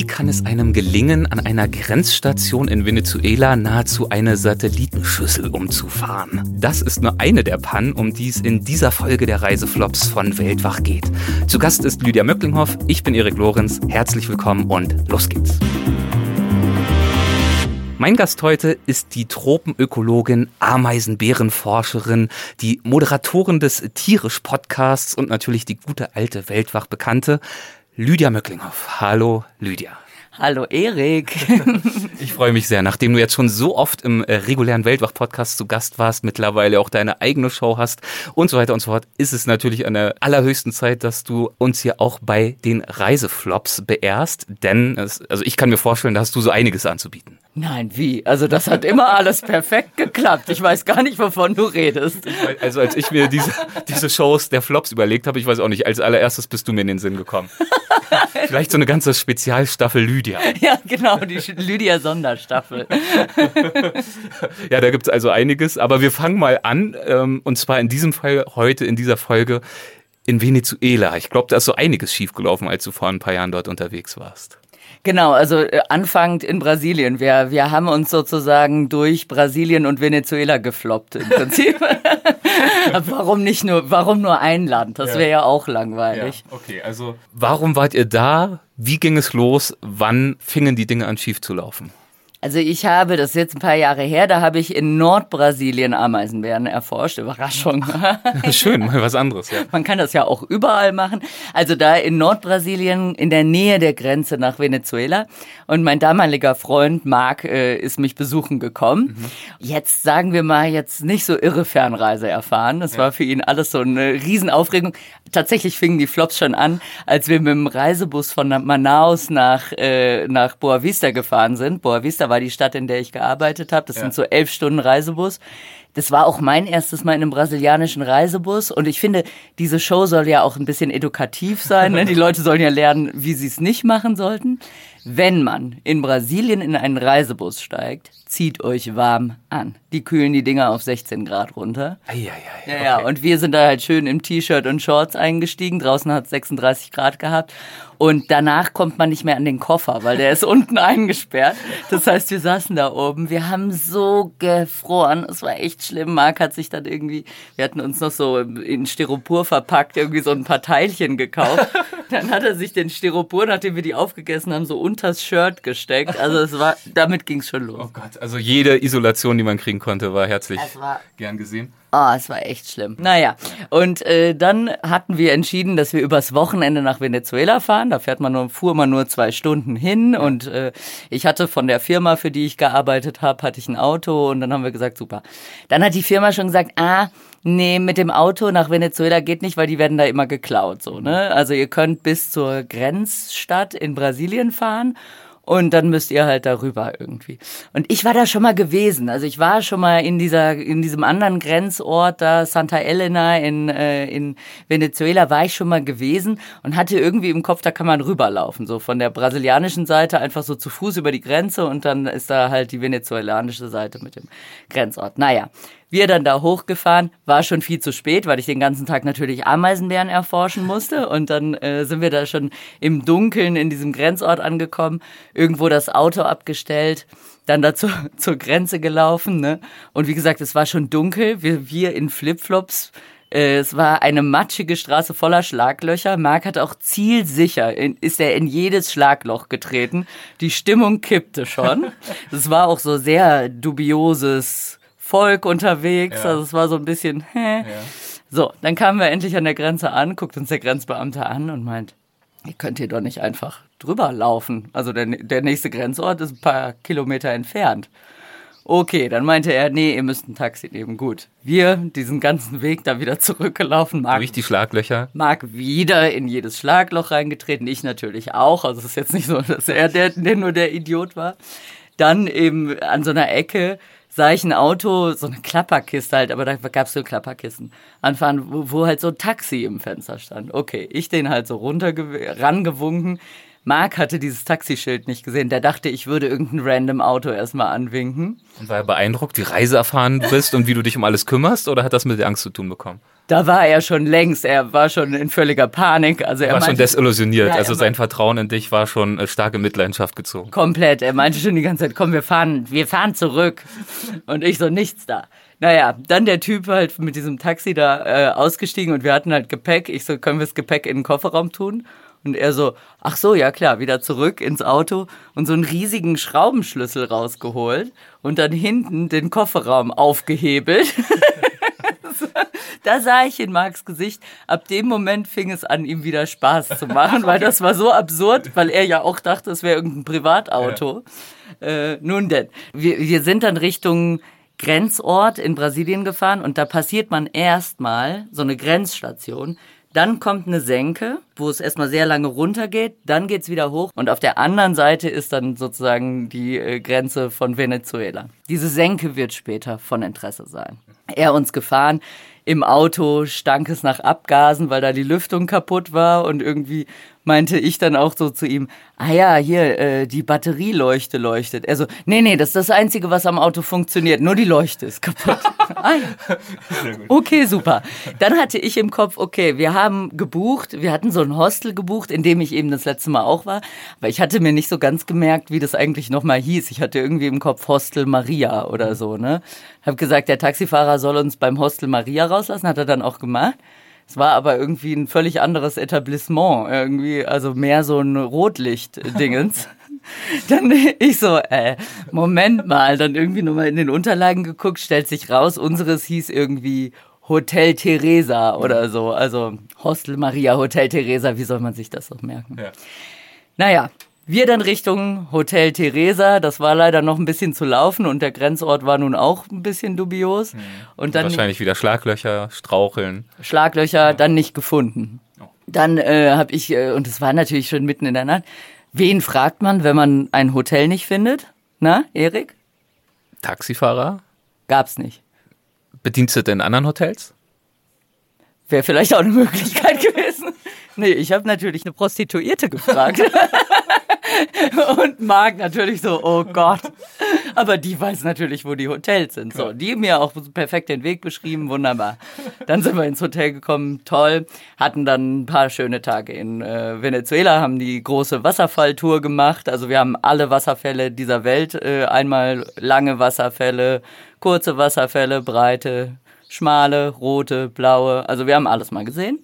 Wie kann es einem gelingen, an einer Grenzstation in Venezuela nahezu eine Satellitenschüssel umzufahren? Das ist nur eine der Pannen, um die es in dieser Folge der Reiseflops von Weltwach geht. Zu Gast ist Lydia Möcklinghoff, ich bin Erik Lorenz. Herzlich willkommen und los geht's. Mein Gast heute ist die Tropenökologin, Ameisenbärenforscherin, die Moderatorin des Tierisch-Podcasts und natürlich die gute alte Weltwach-Bekannte Lydia Möcklinghoff. Hallo Lydia. Hallo Erik. ich freue mich sehr, nachdem du jetzt schon so oft im äh, regulären Weltwach-Podcast zu Gast warst, mittlerweile auch deine eigene Show hast und so weiter und so fort, ist es natürlich an der allerhöchsten Zeit, dass du uns hier auch bei den Reiseflops beehrst, denn es, also ich kann mir vorstellen, da hast du so einiges anzubieten. Nein, wie? Also das hat immer alles perfekt geklappt. Ich weiß gar nicht, wovon du redest. Also als ich mir diese, diese Shows der Flops überlegt habe, ich weiß auch nicht, als allererstes bist du mir in den Sinn gekommen. Vielleicht so eine ganze Spezialstaffel Lydia. Ja, genau, die Lydia-Sonderstaffel. ja, da gibt es also einiges, aber wir fangen mal an, ähm, und zwar in diesem Fall heute in dieser Folge in Venezuela. Ich glaube, da ist so einiges schiefgelaufen, als du vor ein paar Jahren dort unterwegs warst. Genau, also äh, anfangend in Brasilien. Wir, wir haben uns sozusagen durch Brasilien und Venezuela gefloppt im Prinzip. warum nicht nur, warum nur ein Land? Das wäre ja auch langweilig. Ja, okay, also warum wart ihr da? Wie ging es los? Wann fingen die Dinge an schief zu laufen? Also ich habe, das ist jetzt ein paar Jahre her, da habe ich in Nordbrasilien Ameisenbären erforscht. Überraschung. Schön, mal was anderes, ja. Man kann das ja auch überall machen. Also da in Nordbrasilien, in der Nähe der Grenze nach Venezuela. Und mein damaliger Freund Marc äh, ist mich besuchen gekommen. Mhm. Jetzt sagen wir mal, jetzt nicht so irre Fernreise erfahren. Das ja. war für ihn alles so eine Riesenaufregung. Tatsächlich fingen die Flops schon an, als wir mit dem Reisebus von Manaus nach, äh, nach Boa Vista gefahren sind. Boa Vista war die Stadt, in der ich gearbeitet habe. Das ja. sind so elf Stunden Reisebus. Das war auch mein erstes Mal in einem brasilianischen Reisebus. Und ich finde, diese Show soll ja auch ein bisschen edukativ sein. Ne? Die Leute sollen ja lernen, wie sie es nicht machen sollten. Wenn man in Brasilien in einen Reisebus steigt, zieht euch warm an. Die kühlen die Dinger auf 16 Grad runter. Ei, ei, ei, ja, ja, und wir sind da halt schön im T-Shirt und Shorts eingestiegen. Draußen hat es 36 Grad gehabt. Und danach kommt man nicht mehr an den Koffer, weil der ist unten eingesperrt. Das heißt, wir saßen da oben. Wir haben so gefroren. Es war echt schlimm. Marc hat sich dann irgendwie, wir hatten uns noch so in Styropor verpackt, irgendwie so ein paar Teilchen gekauft. Dann hat er sich den Styropor, nachdem wir die aufgegessen haben, so unters Shirt gesteckt. Also es war, damit ging es schon los. Oh Gott, also jede Isolation, die man kriegen konnte, war herzlich war gern gesehen. Oh, es war echt schlimm. Naja, und äh, dann hatten wir entschieden, dass wir übers Wochenende nach Venezuela fahren. Da fährt man nur, fuhr man nur zwei Stunden hin und äh, ich hatte von der Firma, für die ich gearbeitet habe, hatte ich ein Auto und dann haben wir gesagt, super. Dann hat die Firma schon gesagt, ah, nee, mit dem Auto nach Venezuela geht nicht, weil die werden da immer geklaut, so, ne? Also ihr könnt bis zur Grenzstadt in Brasilien fahren und dann müsst ihr halt darüber irgendwie. Und ich war da schon mal gewesen. Also ich war schon mal in dieser, in diesem anderen Grenzort da, Santa Elena in, äh, in Venezuela, war ich schon mal gewesen und hatte irgendwie im Kopf, da kann man rüberlaufen. So von der brasilianischen Seite einfach so zu Fuß über die Grenze und dann ist da halt die venezuelanische Seite mit dem Grenzort. Naja. Wir dann da hochgefahren, war schon viel zu spät, weil ich den ganzen Tag natürlich Ameisenbären erforschen musste. Und dann äh, sind wir da schon im Dunkeln in diesem Grenzort angekommen, irgendwo das Auto abgestellt, dann dazu zur Grenze gelaufen. Ne? Und wie gesagt, es war schon dunkel. Wir, wir in Flipflops äh, es war eine matschige Straße voller Schlaglöcher. Marc hat auch zielsicher, in, ist er in jedes Schlagloch getreten. Die Stimmung kippte schon. Es war auch so sehr dubioses Volk unterwegs. Ja. Also es war so ein bisschen, hä. Ja. So, dann kamen wir endlich an der Grenze an, guckt uns der Grenzbeamte an und meint, ihr könnt hier doch nicht einfach drüber laufen. Also der, der nächste Grenzort ist ein paar Kilometer entfernt. Okay, dann meinte er, nee, ihr müsst ein Taxi nehmen. Gut. Wir diesen ganzen Weg da wieder zurückgelaufen. Marc, Durch die Schlaglöcher? Marc wieder in jedes Schlagloch reingetreten. Ich natürlich auch. Also es ist jetzt nicht so, dass er der, der nur der Idiot war. Dann eben an so einer Ecke sah ich ein Auto, so eine Klapperkiste halt, aber da gab es so Klapperkisten, anfahren, wo, wo, halt so ein Taxi im Fenster stand. Okay, ich den halt so runter rangewunken. Marc hatte dieses Taxischild nicht gesehen. Der dachte, ich würde irgendein random Auto erstmal anwinken. Und war er beeindruckt, wie reiseerfahren du bist und wie du dich um alles kümmerst? Oder hat das mit der Angst zu tun bekommen? Da war er schon längst, er war schon in völliger Panik. Also er war meinte, schon desillusioniert. Ja, also sein Vertrauen in dich war schon äh, starke Mitleidenschaft gezogen. Komplett. Er meinte schon die ganze Zeit, komm, wir fahren, wir fahren zurück. Und ich so, nichts da. Naja, dann der Typ halt mit diesem Taxi da äh, ausgestiegen und wir hatten halt Gepäck. Ich so, können wir das Gepäck in den Kofferraum tun? Und er so, ach so, ja klar, wieder zurück ins Auto und so einen riesigen Schraubenschlüssel rausgeholt und dann hinten den Kofferraum aufgehebelt. da sah ich in Marks Gesicht, ab dem Moment fing es an, ihm wieder Spaß zu machen, weil das war so absurd, weil er ja auch dachte, es wäre irgendein Privatauto. Ja. Äh, nun denn, wir, wir sind dann Richtung Grenzort in Brasilien gefahren und da passiert man erstmal so eine Grenzstation. Dann kommt eine Senke, wo es erstmal sehr lange runtergeht, dann geht's wieder hoch und auf der anderen Seite ist dann sozusagen die äh, Grenze von Venezuela. Diese Senke wird später von Interesse sein. Er uns gefahren, im Auto stank es nach Abgasen, weil da die Lüftung kaputt war und irgendwie meinte ich dann auch so zu ihm, ah ja, hier, äh, die Batterieleuchte leuchtet. Er so, nee, nee, das ist das Einzige, was am Auto funktioniert, nur die Leuchte ist kaputt. ah, ja. Okay, super. Dann hatte ich im Kopf, okay, wir haben gebucht, wir hatten so ein Hostel gebucht, in dem ich eben das letzte Mal auch war, aber ich hatte mir nicht so ganz gemerkt, wie das eigentlich nochmal hieß. Ich hatte irgendwie im Kopf Hostel Maria oder so, ne? Hab gesagt, der Taxifahrer soll uns beim Hostel Maria rauslassen, hat er dann auch gemacht. Es war aber irgendwie ein völlig anderes Etablissement, irgendwie, also mehr so ein Rotlicht-Dingens. dann ich so, äh, Moment mal, dann irgendwie nochmal in den Unterlagen geguckt, stellt sich raus, unseres hieß irgendwie Hotel Teresa oder so. Also Hostel Maria, Hotel Teresa, wie soll man sich das doch merken? Ja. Naja, wir dann Richtung Hotel Teresa. Das war leider noch ein bisschen zu laufen und der Grenzort war nun auch ein bisschen dubios. Mhm. Und dann wahrscheinlich wieder Schlaglöcher, Straucheln. Schlaglöcher, ja. dann nicht gefunden. Oh. Dann äh, habe ich äh, und es war natürlich schon mitten in der Nacht. Wen fragt man, wenn man ein Hotel nicht findet? Na, Erik? Taxifahrer? Gab's nicht. Bedienstete in anderen Hotels? Wäre vielleicht auch eine Möglichkeit gewesen. Nee, ich habe natürlich eine Prostituierte gefragt. und Marc natürlich so, oh Gott. Aber die weiß natürlich, wo die Hotels sind. So, die mir auch perfekt den Weg beschrieben, wunderbar. Dann sind wir ins Hotel gekommen, toll. Hatten dann ein paar schöne Tage in äh, Venezuela, haben die große Wasserfalltour gemacht. Also wir haben alle Wasserfälle dieser Welt, äh, einmal lange Wasserfälle, kurze Wasserfälle, breite, schmale, rote, blaue. Also wir haben alles mal gesehen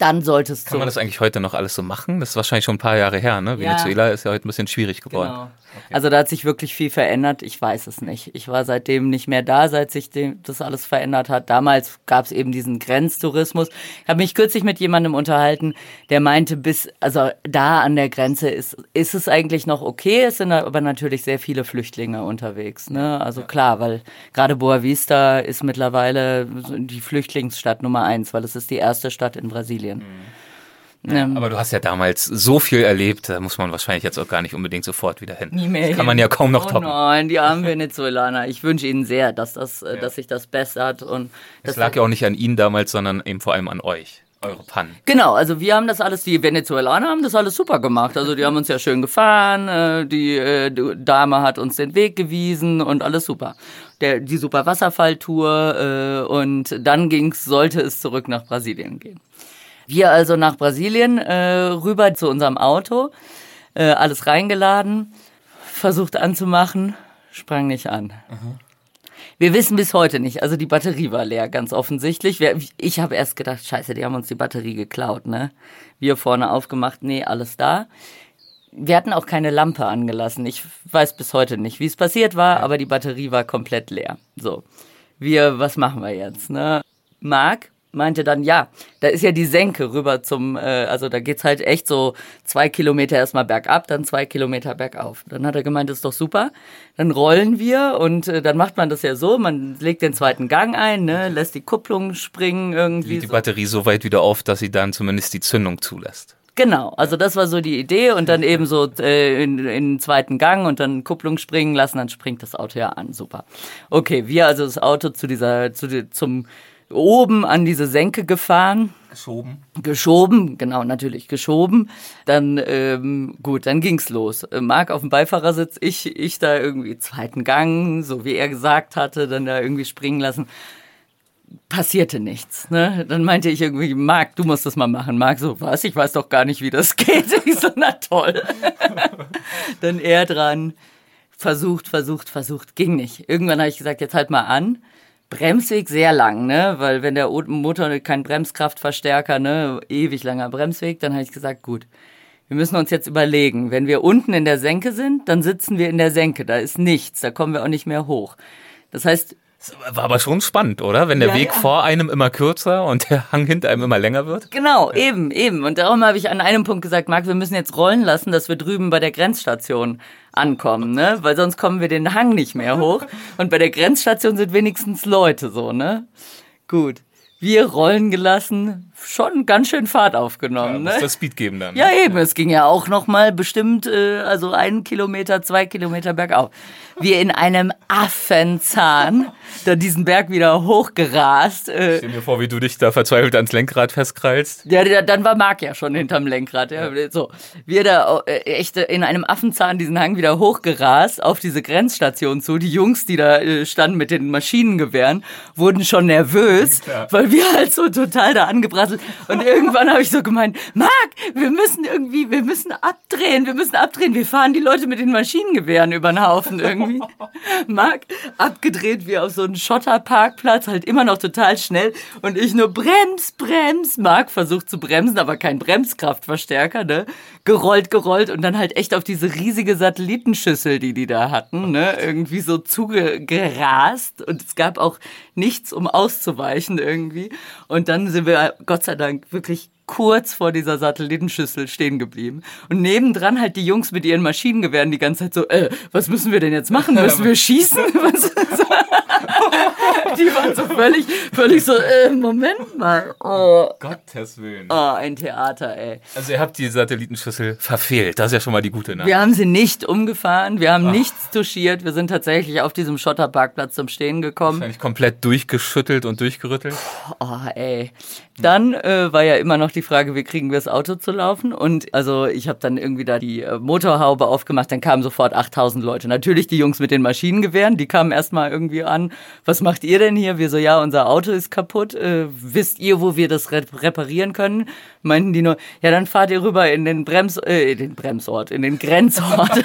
dann solltest du. Kann man das eigentlich heute noch alles so machen? Das ist wahrscheinlich schon ein paar Jahre her, ne? Ja. Venezuela ist ja heute ein bisschen schwierig geworden. Genau. Okay. Also da hat sich wirklich viel verändert. Ich weiß es nicht. Ich war seitdem nicht mehr da, seit sich das alles verändert hat. Damals gab es eben diesen Grenztourismus. Ich habe mich kürzlich mit jemandem unterhalten, der meinte, bis also da an der Grenze ist ist es eigentlich noch okay. Es sind aber natürlich sehr viele Flüchtlinge unterwegs. Ne? Also klar, weil gerade Boa Vista ist mittlerweile die Flüchtlingsstadt Nummer eins, weil es ist die erste Stadt in Brasilien. Mhm. Ja, aber du hast ja damals so viel erlebt, da muss man wahrscheinlich jetzt auch gar nicht unbedingt sofort wieder hin. Nie mehr. Das kann man ja kaum noch oh toppen. Nein, die armen Venezuelaner. Ich wünsche ihnen sehr, dass das, äh, ja. dass sich das bessert und. Es lag ja auch nicht an ihnen damals, sondern eben vor allem an euch. Eure Pannen. Genau, also wir haben das alles, die Venezuelaner haben das alles super gemacht. Also die haben uns ja schön gefahren, äh, die, äh, die Dame hat uns den Weg gewiesen und alles super. Der, die super Wasserfalltour und dann ging's, sollte es zurück nach Brasilien gehen. Wir also nach Brasilien äh, rüber zu unserem Auto, äh, alles reingeladen, versucht anzumachen, sprang nicht an. Mhm. Wir wissen bis heute nicht. Also die Batterie war leer, ganz offensichtlich. Ich habe erst gedacht, scheiße, die haben uns die Batterie geklaut, ne? Wir vorne aufgemacht, nee, alles da. Wir hatten auch keine Lampe angelassen. Ich weiß bis heute nicht, wie es passiert war, aber die Batterie war komplett leer. So. Wir, was machen wir jetzt, ne? Marc meinte dann, ja, da ist ja die Senke rüber zum, äh, also da geht's halt echt so zwei Kilometer erstmal bergab, dann zwei Kilometer bergauf. Dann hat er gemeint, das ist doch super. Dann rollen wir und äh, dann macht man das ja so, man legt den zweiten Gang ein, ne, lässt die Kupplung springen irgendwie. Die, die Batterie so weit wieder auf, dass sie dann zumindest die Zündung zulässt. Genau, also das war so die Idee und dann eben so äh, in, in den zweiten Gang und dann Kupplung springen lassen, dann springt das Auto ja an, super. Okay, wir also das Auto zu dieser, zu, zum oben an diese Senke gefahren. Geschoben. Geschoben, genau, natürlich geschoben. Dann, ähm, gut, dann ging's los. Äh, Marc auf dem Beifahrersitz, ich, ich da irgendwie zweiten Gang, so wie er gesagt hatte, dann da irgendwie springen lassen. passierte nichts. Ne? Dann meinte ich irgendwie, Marc, du musst das mal machen. Marc so, was? Ich weiß doch gar nicht, wie das geht. Ich so, na toll. dann er dran, versucht, versucht, versucht, ging nicht. Irgendwann habe ich gesagt, jetzt halt mal an. Bremsweg sehr lang, ne? Weil wenn der Motor kein Bremskraftverstärker, ne, ewig langer Bremsweg, dann habe ich gesagt, gut, wir müssen uns jetzt überlegen, wenn wir unten in der Senke sind, dann sitzen wir in der Senke, da ist nichts, da kommen wir auch nicht mehr hoch. Das heißt, das war aber schon spannend, oder? Wenn der ja, Weg ja. vor einem immer kürzer und der Hang hinter einem immer länger wird. Genau, eben, eben. Und darum habe ich an einem Punkt gesagt, Marc, wir müssen jetzt rollen lassen, dass wir drüben bei der Grenzstation ankommen, ne? Weil sonst kommen wir den Hang nicht mehr hoch. Und bei der Grenzstation sind wenigstens Leute so, ne? Gut wir rollen gelassen, schon ganz schön Fahrt aufgenommen. Ja, ne? das Speed geben dann. Ja, ne? eben. Es ging ja auch noch mal bestimmt, äh, also einen Kilometer, zwei Kilometer bergauf. Wir in einem Affenzahn da diesen Berg wieder hochgerast. Äh, Stell mir vor, wie du dich da verzweifelt ans Lenkrad festkrallst. Ja, dann war Marc ja schon hinterm Lenkrad. Ja. ja. So, wir da äh, echt in einem Affenzahn diesen Hang wieder hochgerast auf diese Grenzstation zu. Die Jungs, die da äh, standen mit den Maschinengewehren, wurden schon nervös, ja. weil wir halt so total da angebrasselt. Und irgendwann habe ich so gemeint, Marc, wir müssen irgendwie, wir müssen abdrehen, wir müssen abdrehen. Wir fahren die Leute mit den Maschinengewehren über den Haufen irgendwie. Marc, abgedreht wie auf so einen Schotterparkplatz, halt immer noch total schnell. Und ich nur brems, brems. Marc versucht zu bremsen, aber kein Bremskraftverstärker, ne? Gerollt, gerollt und dann halt echt auf diese riesige Satellitenschüssel, die die da hatten, ne? Irgendwie so zugerast. Und es gab auch nichts, um auszuweichen irgendwie. Und dann sind wir Gott sei Dank wirklich kurz vor dieser Satellitenschüssel stehen geblieben. Und nebendran halt die Jungs mit ihren Maschinengewehren die ganze Zeit so, äh, was müssen wir denn jetzt machen? Müssen wir schießen? die waren so völlig, völlig so, äh, Moment mal. Oh. Gottes Willen. Oh, ein Theater, ey. Also ihr habt die Satellitenschüssel verfehlt. Das ist ja schon mal die gute Nachricht. Wir haben sie nicht umgefahren, wir haben Ach. nichts touchiert. Wir sind tatsächlich auf diesem Schotterparkplatz zum Stehen gekommen. Wahrscheinlich komplett durchgeschüttelt und durchgerüttelt. Oh, ey. Dann äh, war ja immer noch die Frage, wie kriegen wir das Auto zu laufen? Und also ich habe dann irgendwie da die äh, Motorhaube aufgemacht, dann kamen sofort 8000 Leute. Natürlich die Jungs mit den Maschinengewehren, die kamen erstmal irgendwie an. Was macht ihr denn hier? Wir so, ja, unser Auto ist kaputt. Äh, wisst ihr, wo wir das reparieren können? Meinten die nur, ja, dann fahrt ihr rüber in den Brems, äh, in den Bremsort, in den Grenzort.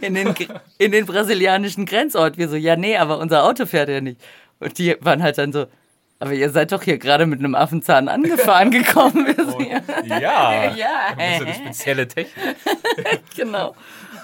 in, den, in den brasilianischen Grenzort. Wir so, ja, nee, aber unser Auto fährt ja nicht. Und die waren halt dann so, aber ihr seid doch hier gerade mit einem Affenzahn angefahren gekommen. Oh, ja, ja. Das ist eine spezielle Technik. genau.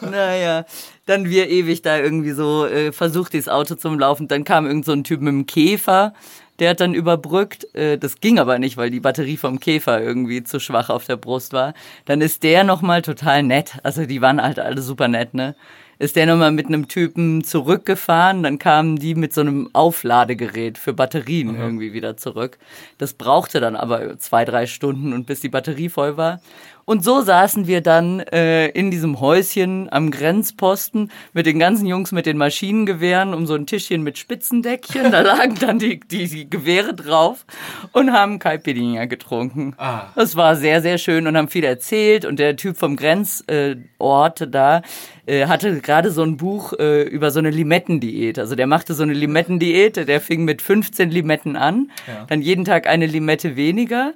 Naja, dann wir ewig da irgendwie so äh, versucht, dieses Auto zum Laufen. Dann kam irgend so ein Typ mit einem Käfer, der hat dann überbrückt. Äh, das ging aber nicht, weil die Batterie vom Käfer irgendwie zu schwach auf der Brust war. Dann ist der nochmal total nett. Also die waren halt alle super nett, ne? Ist der nochmal mit einem Typen zurückgefahren. Dann kamen die mit so einem Aufladegerät für Batterien mhm. irgendwie wieder zurück. Das brauchte dann aber zwei, drei Stunden und bis die Batterie voll war. Und so saßen wir dann äh, in diesem Häuschen am Grenzposten mit den ganzen Jungs mit den Maschinengewehren um so ein Tischchen mit Spitzendeckchen. Da lagen dann die, die, die Gewehre drauf und haben Caipirinha getrunken. Ah. Das war sehr, sehr schön und haben viel erzählt. Und der Typ vom Grenzort äh, da äh, hatte gerade so ein Buch äh, über so eine Limettendiät. Also der machte so eine Limettendiät. Der fing mit 15 Limetten an, ja. dann jeden Tag eine Limette weniger.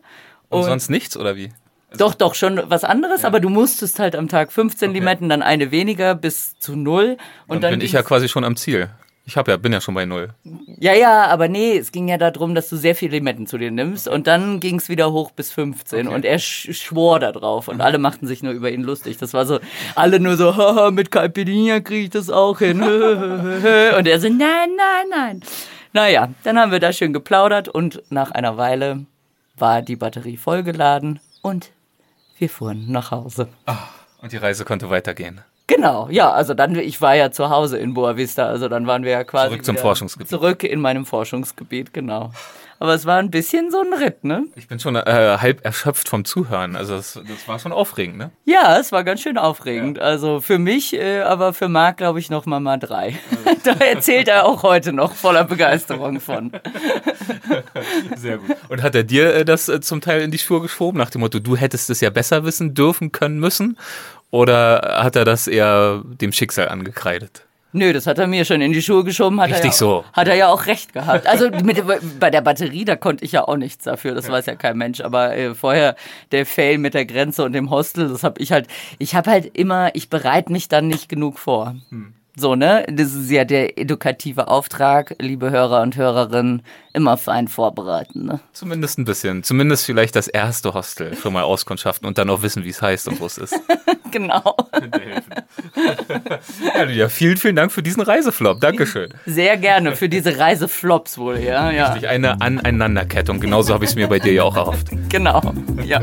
Und, und sonst nichts oder wie? Also doch, doch, schon was anderes, ja. aber du musstest halt am Tag 15 okay. Limetten, dann eine weniger bis zu null. Und dann, dann bin ich ja quasi schon am Ziel. Ich hab ja, bin ja schon bei null. Ja, ja, aber nee, es ging ja darum, dass du sehr viele Limetten zu dir nimmst und dann ging es wieder hoch bis 15 okay. und er sch schwor da drauf und alle machten sich nur über ihn lustig. Das war so, alle nur so, haha, mit Caipirinha kriege ich das auch hin. und er so, nein, nein, nein. Naja, dann haben wir da schön geplaudert und nach einer Weile war die Batterie vollgeladen und wir fuhren nach Hause. Oh, und die Reise konnte weitergehen. Genau, ja, also dann, ich war ja zu Hause in Boa Vista, also dann waren wir ja quasi. Zurück zum Forschungsgebiet. Zurück in meinem Forschungsgebiet, genau. Aber es war ein bisschen so ein Ritt, ne? Ich bin schon äh, halb erschöpft vom Zuhören. Also das, das war schon aufregend, ne? Ja, es war ganz schön aufregend. Ja. Also für mich, äh, aber für Marc glaube ich noch mal mal drei. da erzählt er auch heute noch voller Begeisterung von. Sehr gut. Und hat er dir äh, das äh, zum Teil in die Schuhe geschoben, nach dem Motto, du hättest es ja besser wissen dürfen können müssen? Oder hat er das eher dem Schicksal angekreidet? Nö, das hat er mir schon in die Schuhe geschoben. Hat Richtig er ja, so. Hat er ja auch recht gehabt. Also mit, bei der Batterie, da konnte ich ja auch nichts dafür. Das weiß ja kein Mensch. Aber äh, vorher der Fail mit der Grenze und dem Hostel, das habe ich halt. Ich habe halt immer, ich bereite mich dann nicht genug vor. Hm. So, ne? Das ist ja der edukative Auftrag, liebe Hörer und Hörerinnen, immer fein vorbereiten, ne? Zumindest ein bisschen. Zumindest vielleicht das erste Hostel schon mal auskundschaften und dann auch wissen, wie es heißt und wo es ist. genau. ja, Lydia, vielen, vielen Dank für diesen Reiseflop. Dankeschön. Sehr gerne für diese Reiseflops wohl, ja. ja. Richtig, eine Aneinanderkettung. Genauso habe ich es mir bei dir ja auch erhofft. Genau, ja.